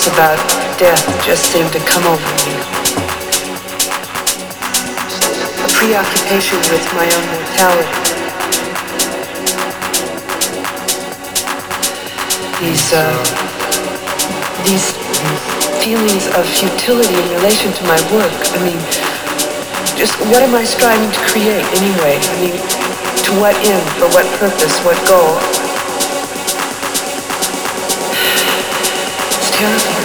thoughts about death just seemed to come over me. A preoccupation with my own mortality. These, uh, these feelings of futility in relation to my work. I mean, just what am I striving to create anyway? I mean, to what end, for what purpose, what goal? can